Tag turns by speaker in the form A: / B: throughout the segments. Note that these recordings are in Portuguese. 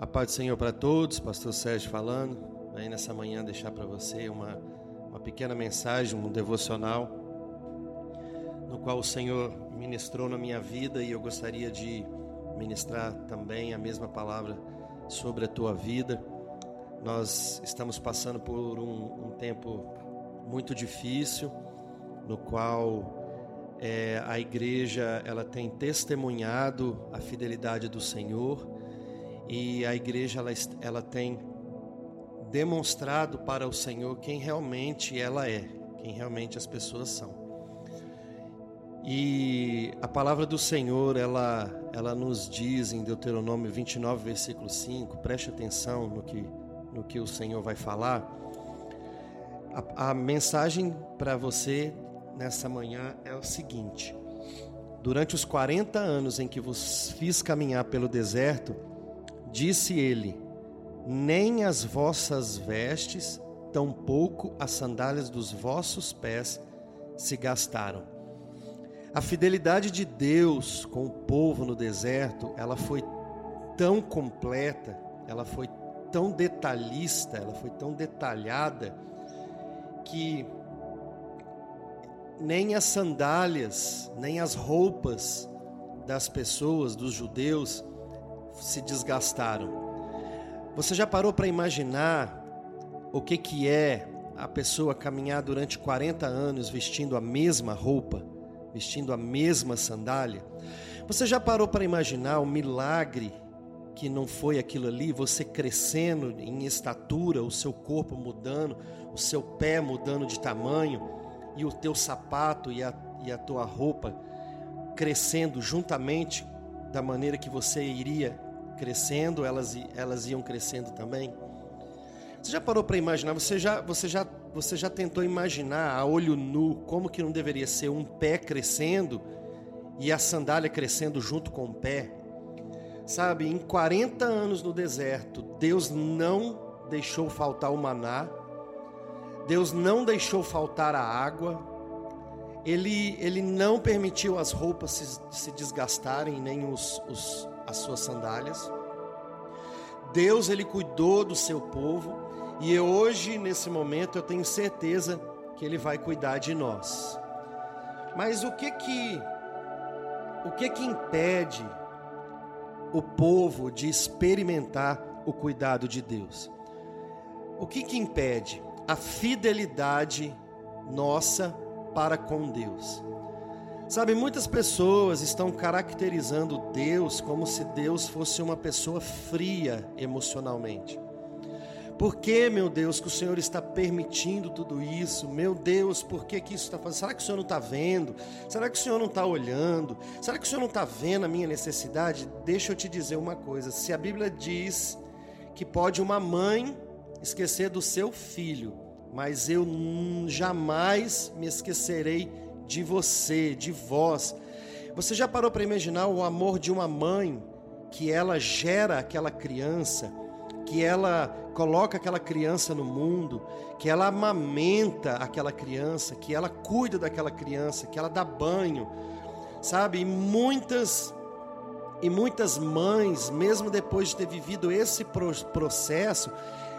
A: A paz do Senhor para todos, Pastor Sérgio falando. Aí nessa manhã deixar para você uma, uma pequena mensagem, um devocional, no qual o Senhor ministrou na minha vida e eu gostaria de ministrar também a mesma palavra sobre a tua vida. Nós estamos passando por um, um tempo muito difícil, no qual é, a igreja ela tem testemunhado a fidelidade do Senhor e a igreja ela, ela tem demonstrado para o Senhor quem realmente ela é, quem realmente as pessoas são. E a palavra do Senhor, ela, ela nos diz em Deuteronômio 29, versículo 5, preste atenção no que, no que o Senhor vai falar. A, a mensagem para você nessa manhã é o seguinte: durante os 40 anos em que vos fiz caminhar pelo deserto, Disse ele: Nem as vossas vestes, tampouco as sandálias dos vossos pés se gastaram. A fidelidade de Deus com o povo no deserto, ela foi tão completa, ela foi tão detalhista, ela foi tão detalhada que nem as sandálias, nem as roupas das pessoas, dos judeus, se desgastaram. Você já parou para imaginar o que, que é a pessoa caminhar durante 40 anos vestindo a mesma roupa, vestindo a mesma sandália? Você já parou para imaginar o milagre que não foi aquilo ali, você crescendo em estatura, o seu corpo mudando, o seu pé mudando de tamanho, e o teu sapato e a, e a tua roupa crescendo juntamente da maneira que você iria crescendo, elas, elas iam crescendo também. Você já parou para imaginar? Você já, você, já, você já tentou imaginar a olho nu como que não deveria ser um pé crescendo e a sandália crescendo junto com o pé? Sabe, em 40 anos no deserto, Deus não deixou faltar o maná, Deus não deixou faltar a água, Ele, ele não permitiu as roupas se, se desgastarem, nem os, os, as suas sandálias. Deus ele cuidou do seu povo e hoje nesse momento eu tenho certeza que ele vai cuidar de nós. Mas o que que o que que impede o povo de experimentar o cuidado de Deus? O que que impede a fidelidade nossa para com Deus? Sabe, muitas pessoas estão caracterizando Deus como se Deus fosse uma pessoa fria emocionalmente. Por que, meu Deus, que o Senhor está permitindo tudo isso? Meu Deus, por que, que isso está fazendo? Será que o Senhor não está vendo? Será que o Senhor não está olhando? Será que o Senhor não está vendo a minha necessidade? Deixa eu te dizer uma coisa: se a Bíblia diz que pode uma mãe esquecer do seu filho, mas eu jamais me esquecerei de você, de vós. Você já parou para imaginar o amor de uma mãe que ela gera aquela criança, que ela coloca aquela criança no mundo, que ela amamenta aquela criança, que ela cuida daquela criança, que ela dá banho, sabe? E muitas e muitas mães, mesmo depois de ter vivido esse processo,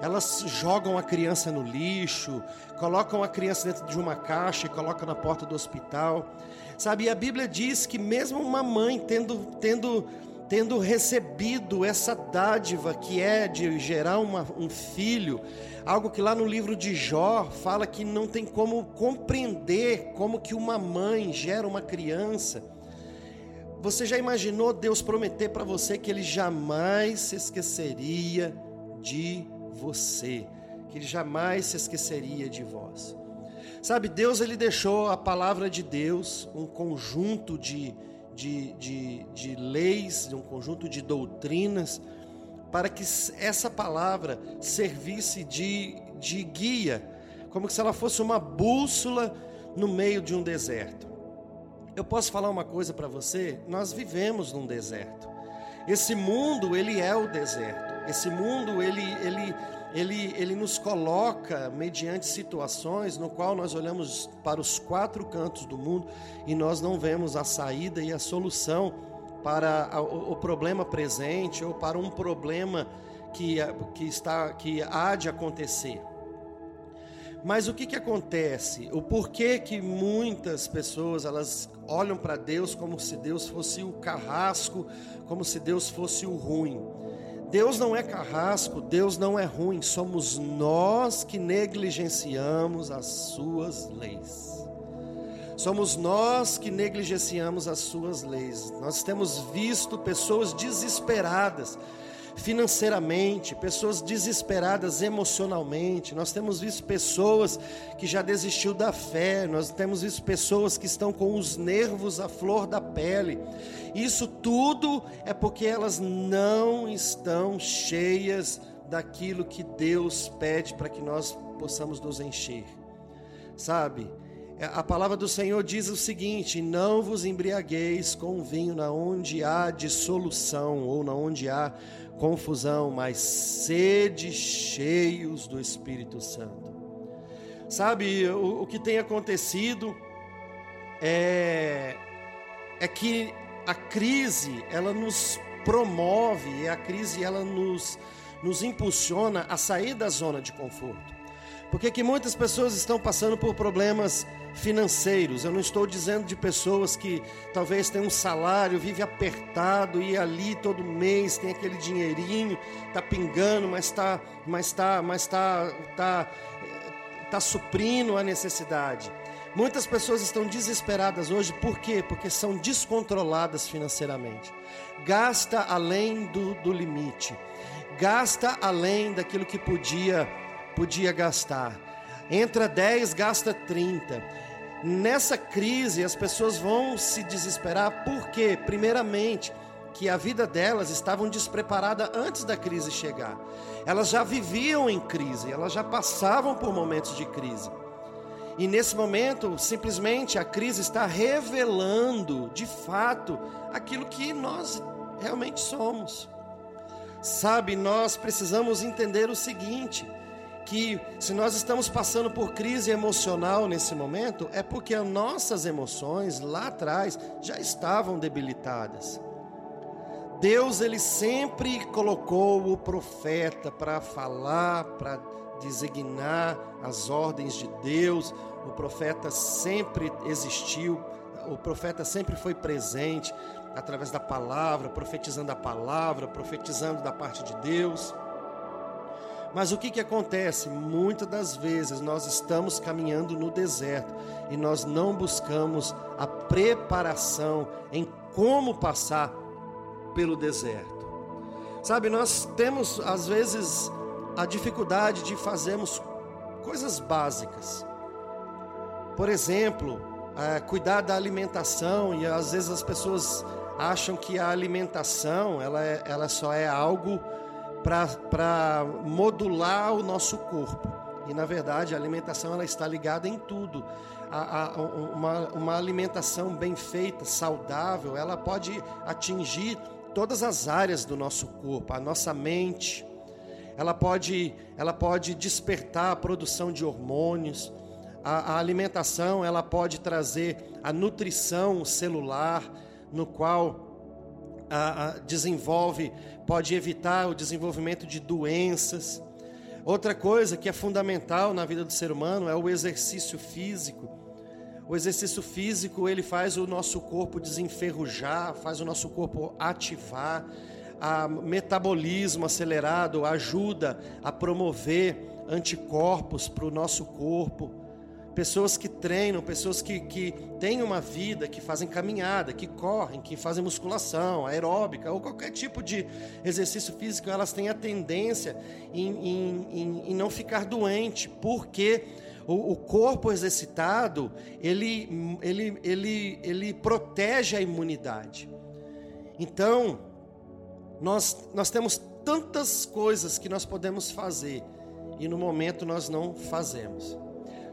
A: elas jogam a criança no lixo, colocam a criança dentro de uma caixa e colocam na porta do hospital. Sabe, e a Bíblia diz que mesmo uma mãe tendo, tendo, tendo recebido essa dádiva que é de gerar uma, um filho, algo que lá no livro de Jó fala que não tem como compreender como que uma mãe gera uma criança. Você já imaginou Deus prometer para você que ele jamais se esqueceria de você, que ele jamais se esqueceria de vós. Sabe, Deus ele deixou a palavra de Deus, um conjunto de, de, de, de leis, um conjunto de doutrinas, para que essa palavra servisse de, de guia, como se ela fosse uma bússola no meio de um deserto. Eu posso falar uma coisa para você? Nós vivemos num deserto. Esse mundo, ele é o deserto. Esse mundo, ele, ele, ele, ele nos coloca mediante situações no qual nós olhamos para os quatro cantos do mundo e nós não vemos a saída e a solução para o, problema presente ou para um problema que, que, está, que há de acontecer. Mas o que, que acontece? O porquê que muitas pessoas elas olham para Deus como se Deus fosse o carrasco, como se Deus fosse o ruim. Deus não é carrasco, Deus não é ruim, somos nós que negligenciamos as suas leis. Somos nós que negligenciamos as suas leis. Nós temos visto pessoas desesperadas financeiramente, pessoas desesperadas emocionalmente. Nós temos visto pessoas que já desistiu da fé, nós temos visto pessoas que estão com os nervos à flor da pele. Isso tudo é porque elas não estão cheias daquilo que Deus pede para que nós possamos nos encher. Sabe? A palavra do Senhor diz o seguinte: Não vos embriagueis com vinho na onde há dissolução ou na onde há confusão, mas sede cheios do Espírito Santo. Sabe, o, o que tem acontecido é, é que a crise, ela nos promove, a crise, ela nos, nos impulsiona a sair da zona de conforto. Porque que muitas pessoas estão passando por problemas financeiros. Eu não estou dizendo de pessoas que talvez têm um salário, vive apertado e ali todo mês tem aquele dinheirinho, tá pingando, mas está, mas tá, mas tá, tá, tá suprindo a necessidade. Muitas pessoas estão desesperadas hoje, por quê? Porque são descontroladas financeiramente. Gasta além do, do limite, gasta além daquilo que podia podia gastar. Entra 10, gasta 30. Nessa crise, as pessoas vão se desesperar, porque, primeiramente, que a vida delas estavam despreparada antes da crise chegar. Elas já viviam em crise, elas já passavam por momentos de crise. E nesse momento, simplesmente a crise está revelando, de fato, aquilo que nós realmente somos. Sabe, nós precisamos entender o seguinte: que se nós estamos passando por crise emocional nesse momento, é porque as nossas emoções lá atrás já estavam debilitadas. Deus ele sempre colocou o profeta para falar, para designar as ordens de Deus. O profeta sempre existiu, o profeta sempre foi presente através da palavra, profetizando a palavra, profetizando da parte de Deus. Mas o que, que acontece? Muitas das vezes nós estamos caminhando no deserto e nós não buscamos a preparação em como passar pelo deserto. Sabe, nós temos às vezes a dificuldade de fazermos coisas básicas. Por exemplo, é, cuidar da alimentação e às vezes as pessoas acham que a alimentação ela, é, ela só é algo para modular o nosso corpo. E na verdade a alimentação ela está ligada em tudo. A, a, uma, uma alimentação bem feita, saudável, ela pode atingir todas as áreas do nosso corpo, a nossa mente. Ela pode, ela pode despertar a produção de hormônios. A, a alimentação ela pode trazer a nutrição celular, no qual a, a, desenvolve, pode evitar o desenvolvimento de doenças. Outra coisa que é fundamental na vida do ser humano é o exercício físico. O exercício físico ele faz o nosso corpo desenferrujar, faz o nosso corpo ativar, a metabolismo acelerado ajuda a promover anticorpos para o nosso corpo pessoas que treinam, pessoas que, que têm uma vida, que fazem caminhada, que correm, que fazem musculação, aeróbica ou qualquer tipo de exercício físico, elas têm a tendência em, em, em, em não ficar doente, porque o, o, corpo exercitado ele, ele, ele, ele protege a imunidade. Então, nós, nós temos tantas coisas que nós podemos fazer e no momento nós não fazemos.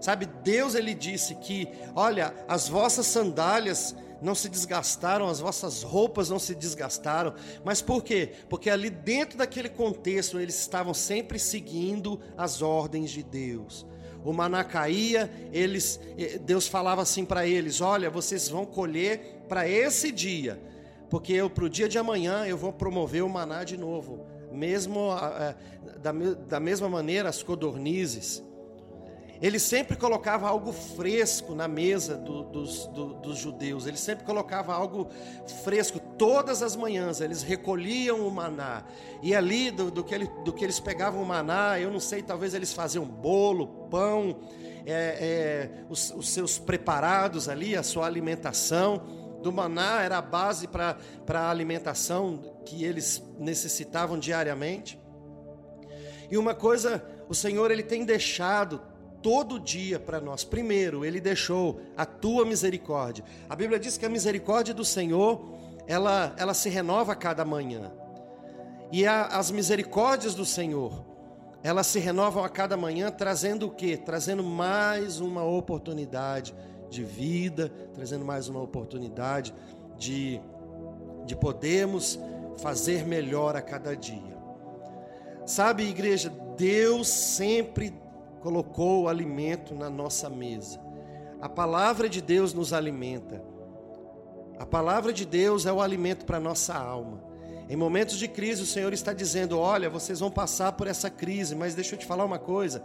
A: Sabe, Deus ele disse que, olha, as vossas sandálias não se desgastaram, as vossas roupas não se desgastaram. Mas por quê? Porque ali dentro daquele contexto eles estavam sempre seguindo as ordens de Deus. O maná caía, eles, eh, Deus falava assim para eles: Olha, vocês vão colher para esse dia porque eu para o dia de amanhã eu vou promover o maná de novo, mesmo da, da mesma maneira as codornizes. Ele sempre colocava algo fresco na mesa do, dos, do, dos judeus, ele sempre colocava algo fresco. Todas as manhãs eles recolhiam o maná, e ali do, do, que, ele, do que eles pegavam o maná, eu não sei, talvez eles faziam bolo, pão, é, é, os, os seus preparados ali, a sua alimentação do maná era a base para a alimentação que eles necessitavam diariamente. E uma coisa, o Senhor ele tem deixado todo dia para nós. Primeiro, ele deixou a tua misericórdia. A Bíblia diz que a misericórdia do Senhor, ela, ela se renova a cada manhã. E a, as misericórdias do Senhor, elas se renovam a cada manhã, trazendo o quê? Trazendo mais uma oportunidade de vida, trazendo mais uma oportunidade de, de podermos fazer melhor a cada dia. Sabe, igreja, Deus sempre colocou o alimento na nossa mesa. A palavra de Deus nos alimenta. A palavra de Deus é o alimento para a nossa alma. Em momentos de crise, o Senhor está dizendo: Olha, vocês vão passar por essa crise, mas deixa eu te falar uma coisa.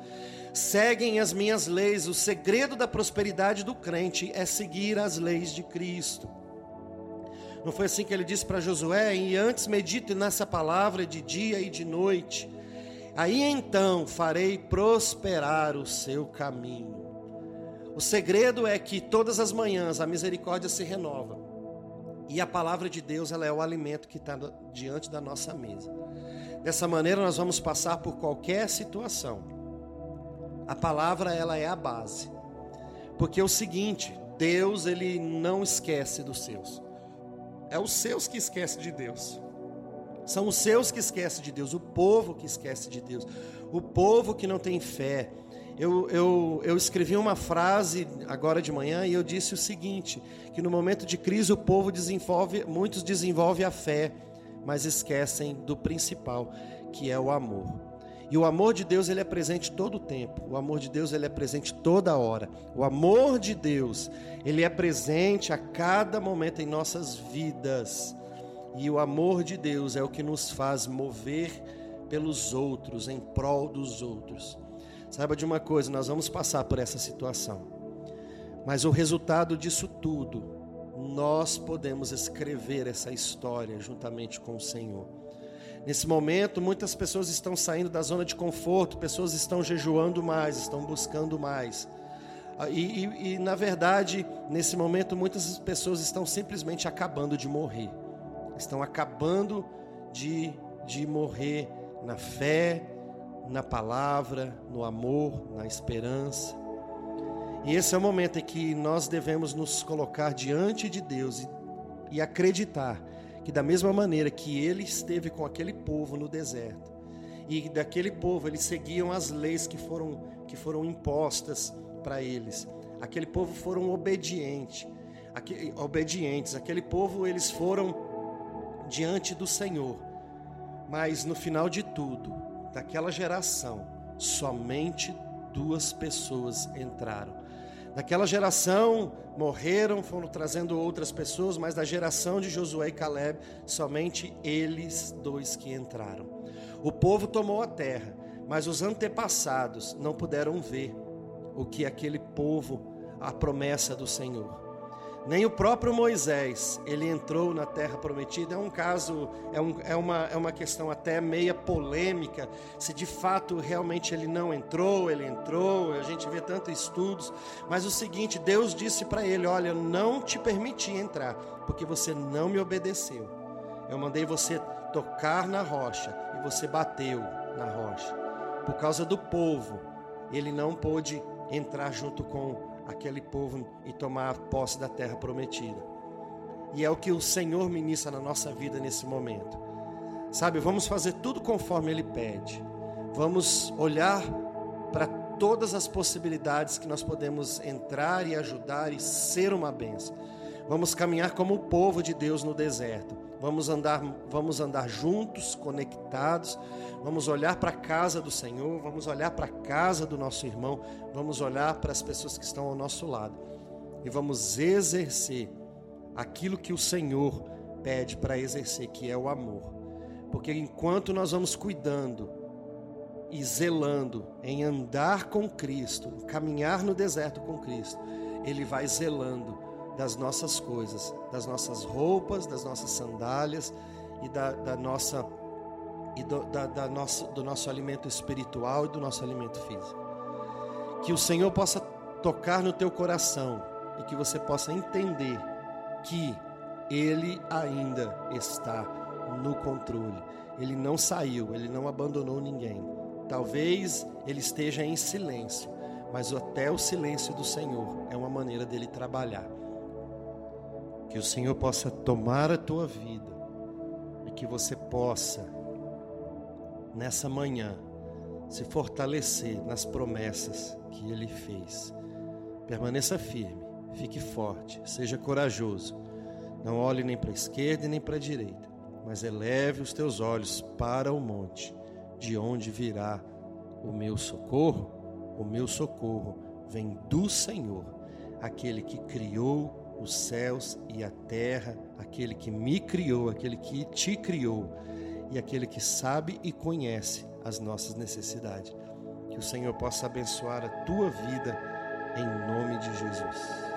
A: Seguem as minhas leis. O segredo da prosperidade do crente é seguir as leis de Cristo. Não foi assim que ele disse para Josué? E antes medite nessa palavra de dia e de noite Aí então farei prosperar o seu caminho. O segredo é que todas as manhãs a misericórdia se renova. E a palavra de Deus ela é o alimento que está diante da nossa mesa. Dessa maneira nós vamos passar por qualquer situação. A palavra ela é a base. Porque é o seguinte, Deus ele não esquece dos seus. É os seus que esquecem de Deus. São os seus que esquecem de Deus, o povo que esquece de Deus, o povo que não tem fé. Eu, eu, eu escrevi uma frase agora de manhã e eu disse o seguinte: que no momento de crise o povo desenvolve, muitos desenvolvem a fé, mas esquecem do principal, que é o amor. E o amor de Deus ele é presente todo o tempo. O amor de Deus ele é presente toda hora. O amor de Deus ele é presente a cada momento em nossas vidas. E o amor de Deus é o que nos faz mover pelos outros, em prol dos outros. Saiba de uma coisa, nós vamos passar por essa situação. Mas o resultado disso tudo, nós podemos escrever essa história juntamente com o Senhor. Nesse momento, muitas pessoas estão saindo da zona de conforto, pessoas estão jejuando mais, estão buscando mais. Ah, e, e, e na verdade, nesse momento, muitas pessoas estão simplesmente acabando de morrer estão acabando de, de morrer na fé, na palavra, no amor, na esperança. E esse é o momento em que nós devemos nos colocar diante de Deus e, e acreditar que, da mesma maneira que Ele esteve com aquele povo no deserto, e daquele povo eles seguiam as leis que foram, que foram impostas para eles, aquele povo foram obedientes, aquele, obedientes, aquele povo eles foram diante do Senhor. Mas no final de tudo, daquela geração, somente duas pessoas entraram. Daquela geração morreram, foram trazendo outras pessoas, mas da geração de Josué e Caleb, somente eles dois que entraram. O povo tomou a terra, mas os antepassados não puderam ver o que aquele povo, a promessa do Senhor. Nem o próprio Moisés, ele entrou na terra prometida. É um caso, é, um, é, uma, é uma questão até meia polêmica, se de fato realmente ele não entrou, ele entrou, a gente vê tantos estudos. Mas o seguinte, Deus disse para ele: Olha, eu não te permiti entrar, porque você não me obedeceu. Eu mandei você tocar na rocha e você bateu na rocha. Por causa do povo, ele não pôde entrar junto com aquele povo e tomar posse da terra prometida. E é o que o Senhor ministra na nossa vida nesse momento. Sabe, vamos fazer tudo conforme Ele pede. Vamos olhar para todas as possibilidades que nós podemos entrar e ajudar e ser uma benção. Vamos caminhar como o povo de Deus no deserto. Vamos andar, vamos andar juntos, conectados. Vamos olhar para a casa do Senhor, vamos olhar para a casa do nosso irmão, vamos olhar para as pessoas que estão ao nosso lado e vamos exercer aquilo que o Senhor pede para exercer, que é o amor. Porque enquanto nós vamos cuidando e zelando em andar com Cristo, caminhar no deserto com Cristo, Ele vai zelando das nossas coisas, das nossas roupas, das nossas sandálias e da, da nossa e do, da, da do nosso alimento espiritual e do nosso alimento físico. Que o Senhor possa tocar no teu coração e que você possa entender que Ele ainda está no controle. Ele não saiu, ele não abandonou ninguém. Talvez ele esteja em silêncio, mas até o silêncio do Senhor é uma maneira dele trabalhar. Que o Senhor possa tomar a tua vida e que você possa, nessa manhã, se fortalecer nas promessas que Ele fez. Permaneça firme, fique forte, seja corajoso. Não olhe nem para a esquerda nem para a direita, mas eleve os teus olhos para o monte, de onde virá o meu socorro. O meu socorro vem do Senhor, aquele que criou os céus e a terra, aquele que me criou, aquele que te criou e aquele que sabe e conhece as nossas necessidades. Que o Senhor possa abençoar a tua vida em nome de Jesus.